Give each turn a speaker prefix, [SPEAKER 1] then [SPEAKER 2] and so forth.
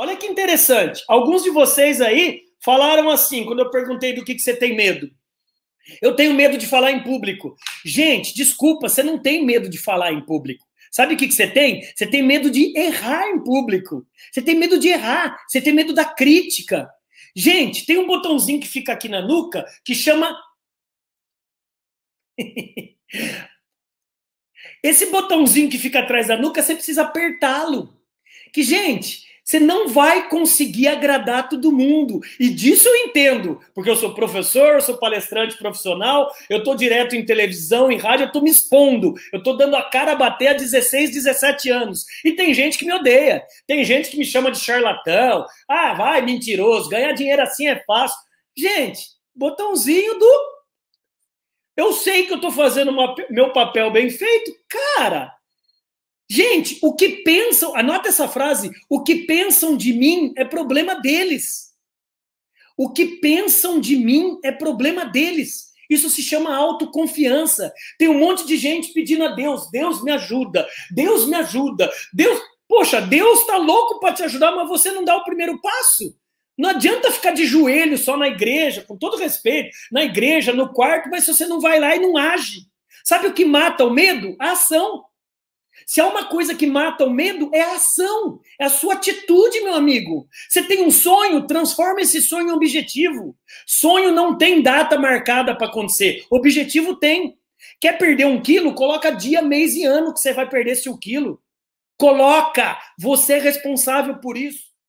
[SPEAKER 1] Olha que interessante. Alguns de vocês aí falaram assim, quando eu perguntei do que, que você tem medo. Eu tenho medo de falar em público. Gente, desculpa, você não tem medo de falar em público. Sabe o que, que você tem? Você tem medo de errar em público. Você tem medo de errar. Você tem medo da crítica. Gente, tem um botãozinho que fica aqui na nuca que chama. Esse botãozinho que fica atrás da nuca, você precisa apertá-lo. Que, gente, você não vai conseguir agradar todo mundo. E disso eu entendo, porque eu sou professor, eu sou palestrante profissional, eu estou direto em televisão, em rádio, eu estou me expondo, eu estou dando a cara a bater há 16, 17 anos. E tem gente que me odeia, tem gente que me chama de charlatão, ah, vai, mentiroso, ganhar dinheiro assim é fácil. Gente, botãozinho do. Eu sei que eu estou fazendo uma... meu papel bem feito, cara Gente, o que pensam, anota essa frase, o que pensam de mim é problema deles. O que pensam de mim é problema deles. Isso se chama autoconfiança. Tem um monte de gente pedindo a Deus, Deus me ajuda, Deus me ajuda, Deus, poxa, Deus está louco para te ajudar, mas você não dá o primeiro passo. Não adianta ficar de joelho só na igreja, com todo respeito, na igreja, no quarto, mas se você não vai lá e não age. Sabe o que mata o medo? A ação. Se há uma coisa que mata o medo, é a ação, é a sua atitude, meu amigo. Você tem um sonho, transforma esse sonho em objetivo. Sonho não tem data marcada para acontecer, objetivo tem. Quer perder um quilo? Coloca dia, mês e ano que você vai perder esse quilo. Coloca, você é responsável por isso.